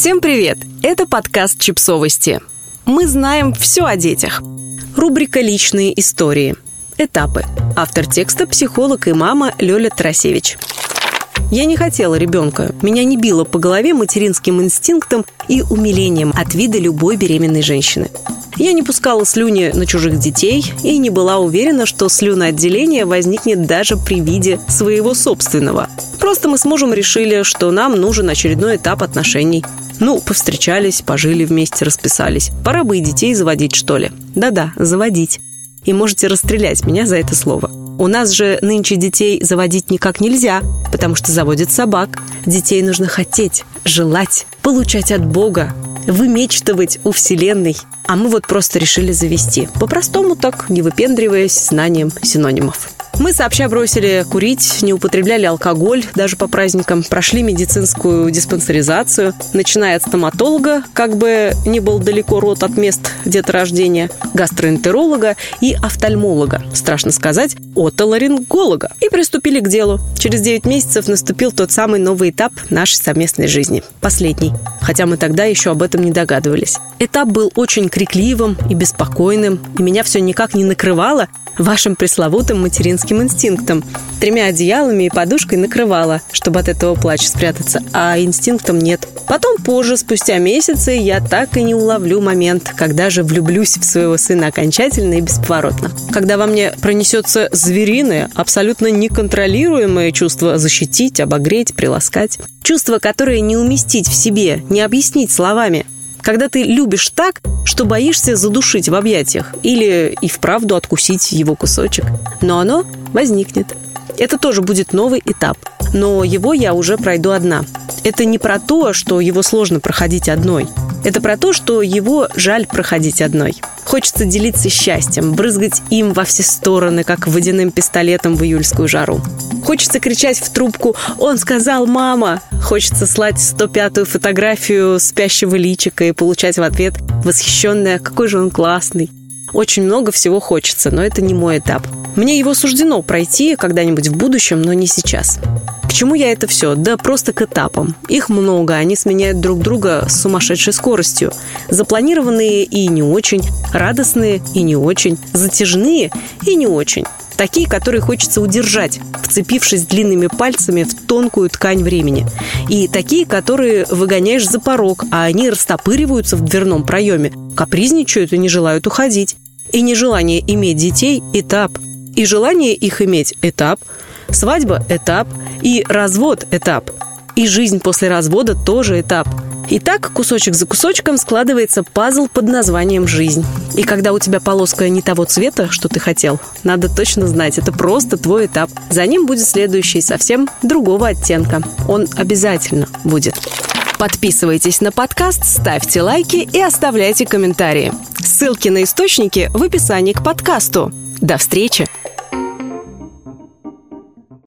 Всем привет! Это подкаст «Чипсовости». Мы знаем все о детях. Рубрика «Личные истории». Этапы. Автор текста – психолог и мама Лёля Тарасевич. Я не хотела ребенка. Меня не било по голове материнским инстинктом и умилением от вида любой беременной женщины. Я не пускала слюни на чужих детей и не была уверена, что слюноотделение возникнет даже при виде своего собственного. Просто мы с мужем решили, что нам нужен очередной этап отношений. Ну, повстречались, пожили вместе, расписались. Пора бы и детей заводить, что ли. Да-да, заводить. И можете расстрелять меня за это слово. У нас же нынче детей заводить никак нельзя, потому что заводят собак. Детей нужно хотеть, желать, получать от Бога, вымечтывать у Вселенной. А мы вот просто решили завести. По-простому так, не выпендриваясь знанием синонимов. Мы сообща бросили курить, не употребляли алкоголь даже по праздникам, прошли медицинскую диспансеризацию, начиная от стоматолога, как бы не был далеко рот от мест деторождения, гастроэнтеролога и офтальмолога, страшно сказать, отоларинголога. И приступили к делу. Через 9 месяцев наступил тот самый новый этап нашей совместной жизни. Последний. Хотя мы тогда еще об этом не догадывались. Этап был очень крикливым и беспокойным, и меня все никак не накрывало, вашим пресловутым материнским инстинктом. Тремя одеялами и подушкой накрывала, чтобы от этого плача спрятаться, а инстинктом нет. Потом позже, спустя месяцы, я так и не уловлю момент, когда же влюблюсь в своего сына окончательно и бесповоротно. Когда во мне пронесется звериное, абсолютно неконтролируемое чувство защитить, обогреть, приласкать. Чувство, которое не уместить в себе, не объяснить словами, когда ты любишь так, что боишься задушить в объятиях или и вправду откусить его кусочек. Но оно возникнет. Это тоже будет новый этап. Но его я уже пройду одна. Это не про то, что его сложно проходить одной. Это про то, что его жаль проходить одной. Хочется делиться счастьем, брызгать им во все стороны, как водяным пистолетом в июльскую жару. Хочется кричать в трубку «Он сказал, мама!» Хочется слать 105-ю фотографию спящего личика и получать в ответ восхищенное «Какой же он классный!» Очень много всего хочется, но это не мой этап. Мне его суждено пройти когда-нибудь в будущем, но не сейчас. К чему я это все? Да просто к этапам. Их много, они сменяют друг друга с сумасшедшей скоростью. Запланированные и не очень, радостные и не очень, затяжные и не очень. Такие, которые хочется удержать, вцепившись длинными пальцами в тонкую ткань времени. И такие, которые выгоняешь за порог, а они растопыриваются в дверном проеме, капризничают и не желают уходить. И нежелание иметь детей – этап. И желание их иметь – этап. Свадьба – этап. И развод – этап. И жизнь после развода тоже этап. И так, кусочек за кусочком, складывается пазл под названием «жизнь». И когда у тебя полоска не того цвета, что ты хотел, надо точно знать, это просто твой этап. За ним будет следующий, совсем другого оттенка. Он обязательно будет. Подписывайтесь на подкаст, ставьте лайки и оставляйте комментарии. Ссылки на источники в описании к подкасту. До встречи!